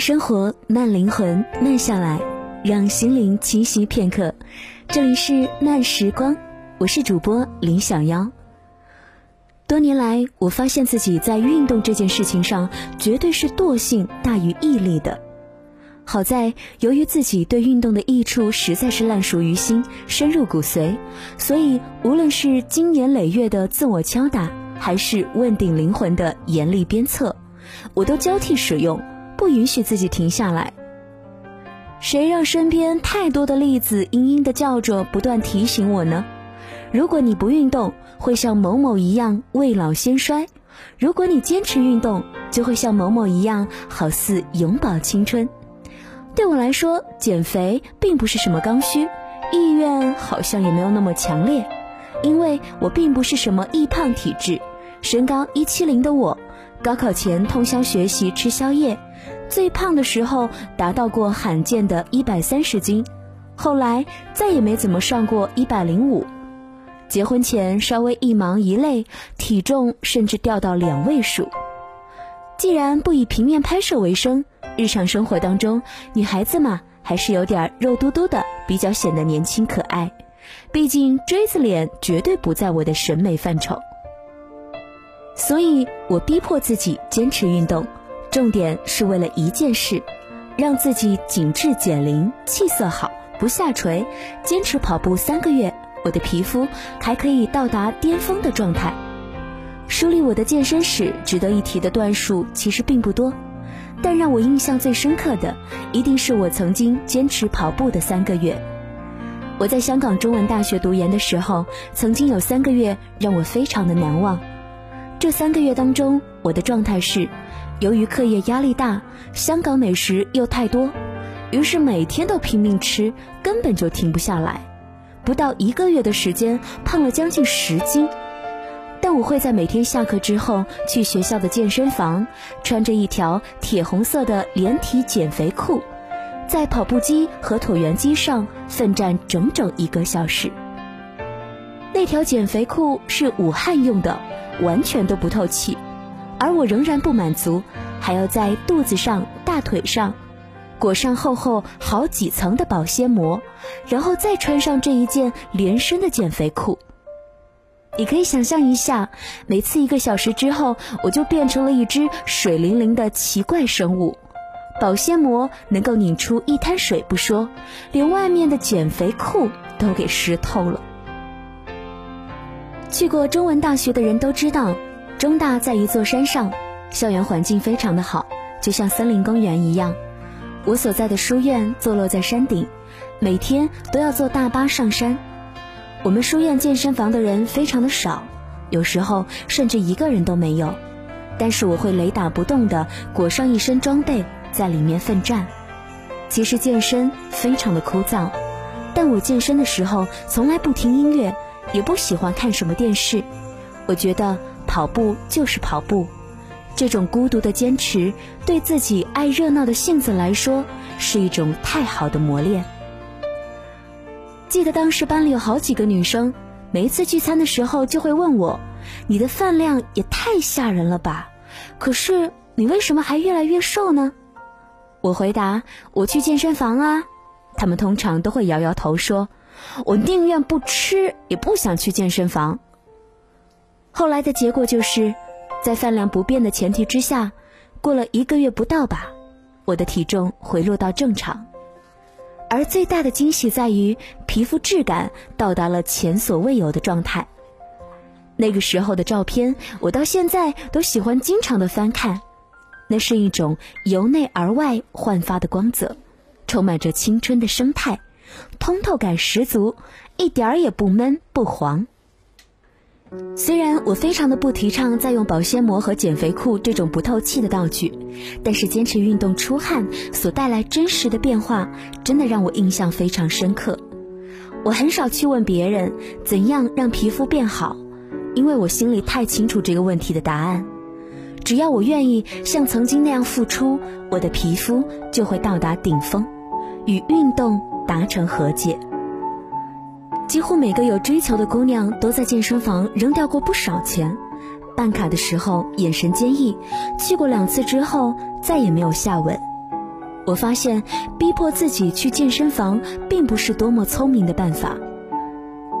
生活，慢灵魂，慢下来，让心灵栖息片刻。这里是慢时光，我是主播林小妖。多年来，我发现自己在运动这件事情上，绝对是惰性大于毅力的。好在，由于自己对运动的益处实在是烂熟于心、深入骨髓，所以无论是经年累月的自我敲打，还是问鼎灵魂的严厉鞭策，我都交替使用。不允许自己停下来。谁让身边太多的例子嘤嘤的叫着，不断提醒我呢？如果你不运动，会像某某一样未老先衰；如果你坚持运动，就会像某某一样好似永葆青春。对我来说，减肥并不是什么刚需，意愿好像也没有那么强烈，因为我并不是什么易胖体质，身高一七零的我。高考前通宵学习吃宵夜，最胖的时候达到过罕见的一百三十斤，后来再也没怎么上过一百零五。结婚前稍微一忙一累，体重甚至掉到两位数。既然不以平面拍摄为生，日常生活当中女孩子嘛，还是有点肉嘟嘟的比较显得年轻可爱。毕竟锥子脸绝对不在我的审美范畴。所以我逼迫自己坚持运动，重点是为了一件事，让自己紧致减龄、气色好、不下垂。坚持跑步三个月，我的皮肤还可以到达巅峰的状态。梳理我的健身史，值得一提的段数其实并不多，但让我印象最深刻的，一定是我曾经坚持跑步的三个月。我在香港中文大学读研的时候，曾经有三个月让我非常的难忘。这三个月当中，我的状态是，由于课业压力大，香港美食又太多，于是每天都拼命吃，根本就停不下来。不到一个月的时间，胖了将近十斤。但我会在每天下课之后去学校的健身房，穿着一条铁红色的连体减肥裤，在跑步机和椭圆机上奋战整整一个小时。那条减肥裤是武汉用的。完全都不透气，而我仍然不满足，还要在肚子上、大腿上裹上厚厚好几层的保鲜膜，然后再穿上这一件连身的减肥裤。你可以想象一下，每次一个小时之后，我就变成了一只水灵灵的奇怪生物。保鲜膜能够拧出一滩水不说，连外面的减肥裤都给湿透了。去过中文大学的人都知道，中大在一座山上，校园环境非常的好，就像森林公园一样。我所在的书院坐落在山顶，每天都要坐大巴上山。我们书院健身房的人非常的少，有时候甚至一个人都没有。但是我会雷打不动地裹上一身装备，在里面奋战。其实健身非常的枯燥，但我健身的时候从来不听音乐。也不喜欢看什么电视，我觉得跑步就是跑步，这种孤独的坚持，对自己爱热闹的性子来说，是一种太好的磨练。记得当时班里有好几个女生，每一次聚餐的时候就会问我：“你的饭量也太吓人了吧？可是你为什么还越来越瘦呢？”我回答：“我去健身房啊。”他们通常都会摇摇头说。我宁愿不吃，也不想去健身房。后来的结果就是，在饭量不变的前提之下，过了一个月不到吧，我的体重回落到正常。而最大的惊喜在于，皮肤质感到达了前所未有的状态。那个时候的照片，我到现在都喜欢经常的翻看，那是一种由内而外焕发的光泽，充满着青春的生态。通透感十足，一点儿也不闷不黄。虽然我非常的不提倡再用保鲜膜和减肥裤这种不透气的道具，但是坚持运动出汗所带来真实的变化，真的让我印象非常深刻。我很少去问别人怎样让皮肤变好，因为我心里太清楚这个问题的答案。只要我愿意像曾经那样付出，我的皮肤就会到达顶峰。与运动。达成和解。几乎每个有追求的姑娘都在健身房扔掉过不少钱，办卡的时候眼神坚毅，去过两次之后再也没有下文。我发现逼迫自己去健身房并不是多么聪明的办法。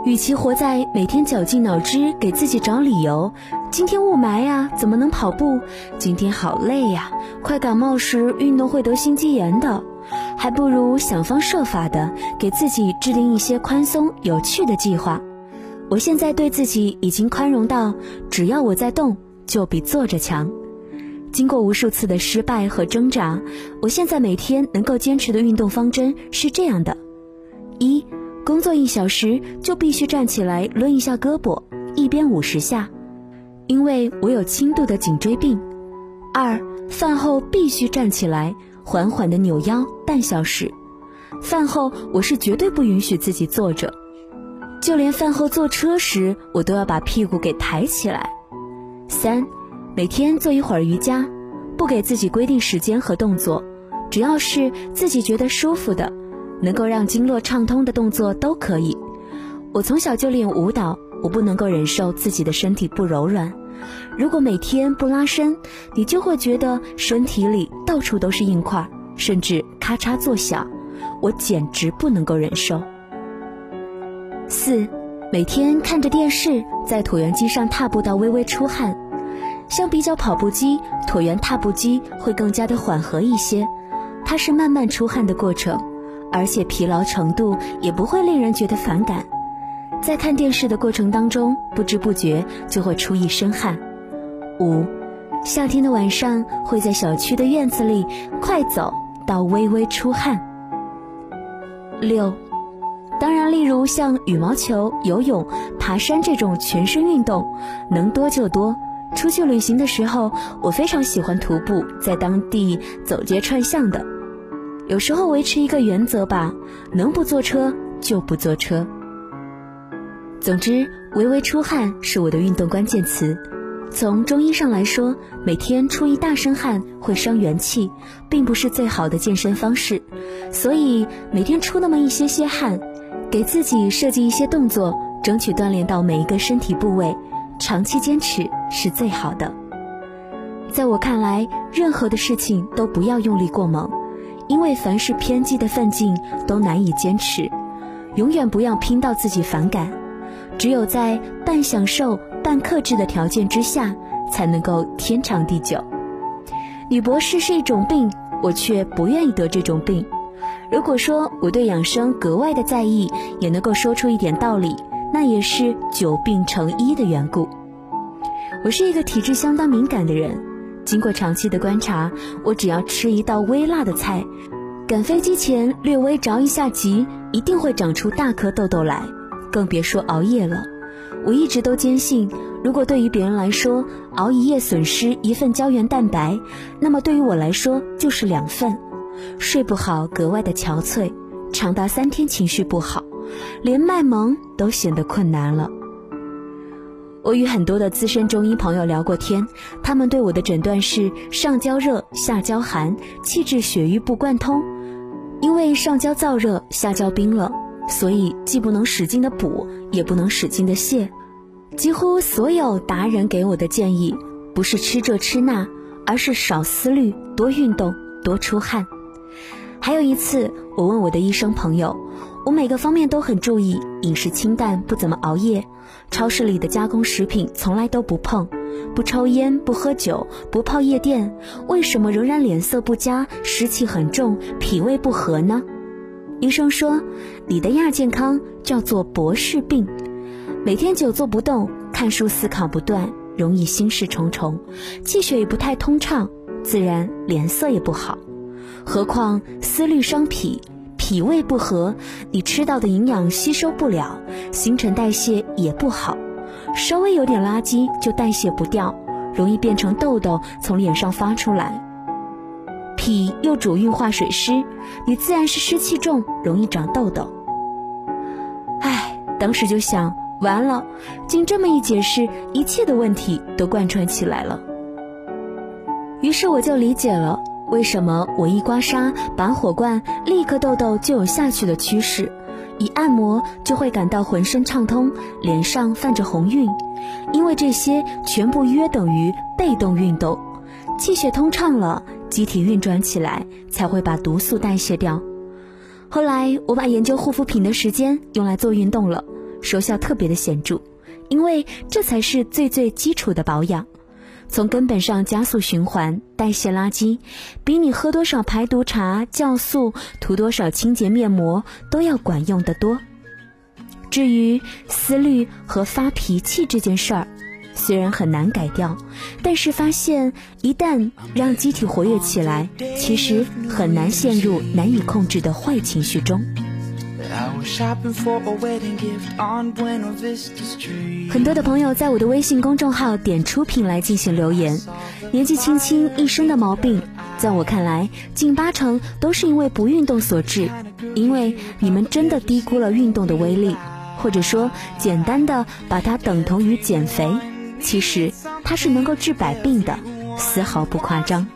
与其活在每天绞尽脑汁给自己找理由，今天雾霾呀，怎么能跑步？今天好累呀，快感冒时运动会得心肌炎的，还不如想方设法的给自己制定一些宽松有趣的计划。我现在对自己已经宽容到，只要我在动，就比坐着强。经过无数次的失败和挣扎，我现在每天能够坚持的运动方针是这样的：一。工作一小时就必须站起来抡一下胳膊，一边五十下，因为我有轻度的颈椎病。二，饭后必须站起来缓缓的扭腰半小时，饭后我是绝对不允许自己坐着，就连饭后坐车时我都要把屁股给抬起来。三，每天做一会儿瑜伽，不给自己规定时间和动作，只要是自己觉得舒服的。能够让经络畅通的动作都可以。我从小就练舞蹈，我不能够忍受自己的身体不柔软。如果每天不拉伸，你就会觉得身体里到处都是硬块，甚至咔嚓作响，我简直不能够忍受。四，每天看着电视，在椭圆机上踏步到微微出汗。相比较跑步机，椭圆踏步机会更加的缓和一些，它是慢慢出汗的过程。而且疲劳程度也不会令人觉得反感，在看电视的过程当中，不知不觉就会出一身汗。五，夏天的晚上会在小区的院子里快走到微微出汗。六，当然，例如像羽毛球、游泳、爬山这种全身运动，能多就多。出去旅行的时候，我非常喜欢徒步，在当地走街串巷的。有时候维持一个原则吧，能不坐车就不坐车。总之，微微出汗是我的运动关键词。从中医上来说，每天出一大身汗会伤元气，并不是最好的健身方式。所以每天出那么一些些汗，给自己设计一些动作，争取锻炼到每一个身体部位，长期坚持是最好的。在我看来，任何的事情都不要用力过猛。因为凡是偏激的奋进都难以坚持，永远不要拼到自己反感。只有在半享受半克制的条件之下，才能够天长地久。女博士是一种病，我却不愿意得这种病。如果说我对养生格外的在意，也能够说出一点道理，那也是久病成医的缘故。我是一个体质相当敏感的人。经过长期的观察，我只要吃一道微辣的菜，赶飞机前略微着一下急，一定会长出大颗痘痘来，更别说熬夜了。我一直都坚信，如果对于别人来说熬一夜损失一份胶原蛋白，那么对于我来说就是两份。睡不好格外的憔悴，长达三天情绪不好，连卖萌都显得困难了。我与很多的资深中医朋友聊过天，他们对我的诊断是上焦热，下焦寒，气滞血瘀不贯通。因为上焦燥热，下焦冰冷，所以既不能使劲的补，也不能使劲的泻。几乎所有达人给我的建议，不是吃这吃那，而是少思虑，多运动，多出汗。还有一次，我问我的医生朋友。我每个方面都很注意，饮食清淡，不怎么熬夜，超市里的加工食品从来都不碰，不抽烟，不喝酒，不泡夜店，为什么仍然脸色不佳，湿气很重，脾胃不和呢？医生说，你的亚健康叫做博士病，每天久坐不动，看书思考不断，容易心事重重，气血也不太通畅，自然脸色也不好，何况思虑伤脾。脾胃不和，你吃到的营养吸收不了，新陈代谢也不好，稍微有点垃圾就代谢不掉，容易变成痘痘从脸上发出来。脾又主运化水湿，你自然是湿气重，容易长痘痘。唉，当时就想，完了，经这么一解释，一切的问题都贯穿起来了。于是我就理解了。为什么我一刮痧拔火罐，立刻痘痘就有下去的趋势？一按摩就会感到浑身畅通，脸上泛着红晕，因为这些全部约等于被动运动。气血通畅了，机体运转起来，才会把毒素代谢掉。后来我把研究护肤品的时间用来做运动了，收效特别的显著，因为这才是最最基础的保养。从根本上加速循环、代谢垃圾，比你喝多少排毒茶、酵素、涂多少清洁面膜都要管用得多。至于思虑和发脾气这件事儿，虽然很难改掉，但是发现一旦让机体活跃起来，其实很难陷入难以控制的坏情绪中。很多的朋友在我的微信公众号点出品来进行留言，年纪轻轻一身的毛病，在我看来近八成都是因为不运动所致，因为你们真的低估了运动的威力，或者说简单的把它等同于减肥，其实它是能够治百病的，丝毫不夸张。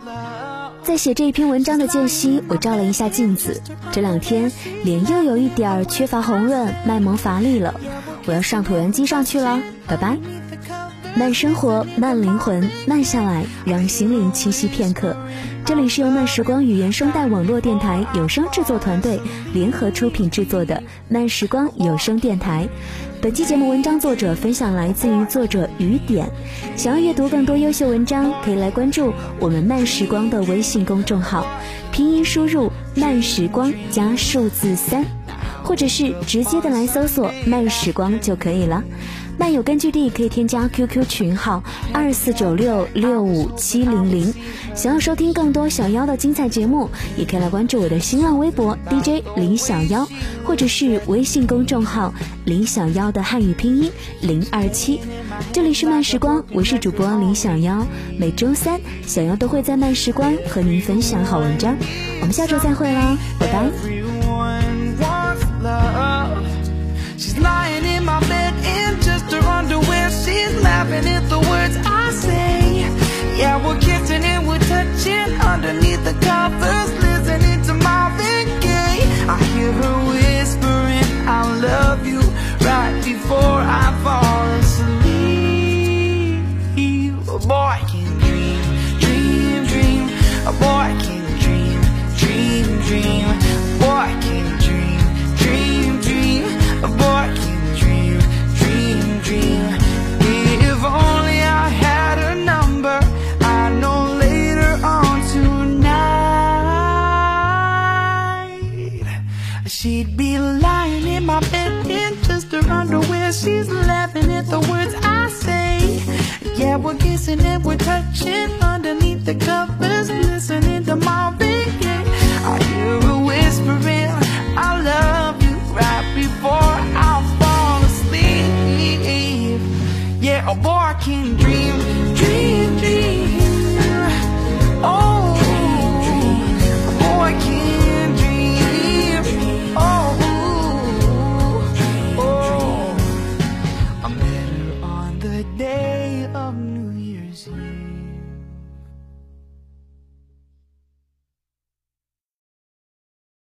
在写这一篇文章的间隙，我照了一下镜子，这两天脸又有一点儿缺乏红润，卖萌乏力了。我要上椭圆机上去了，拜拜。慢生活，慢灵魂，慢下来，让心灵栖息片刻。这里是由慢时光与原声带网络电台有声制作团队联合出品制作的慢时光有声电台。本期节目文章作者分享来自于作者雨点。想要阅读更多优秀文章，可以来关注我们慢时光的微信公众号，拼音输入慢时光加数字三，或者是直接的来搜索慢时光就可以了。漫友根据地可以添加 QQ 群号二四九六六五七零零。想要收听更多小妖的精彩节目，也可以来关注我的新浪微博 DJ 李小妖，或者是微信公众号李小妖的汉语拼音零二七。这里是慢时光，我是主播李小妖。每周三，小妖都会在慢时光和您分享好文章。我们下周再会啦，拜拜。Laughing at the words I say. Yeah, we're kissing and we're touching underneath the covers, She'd be lying in my bed in just her underwear She's laughing at the words I say. Yeah, we're kissing and we're touching Underneath the covers, listening to my ringing I hear her whispering, I love you Right before I fall asleep. Yeah, oh boy, I can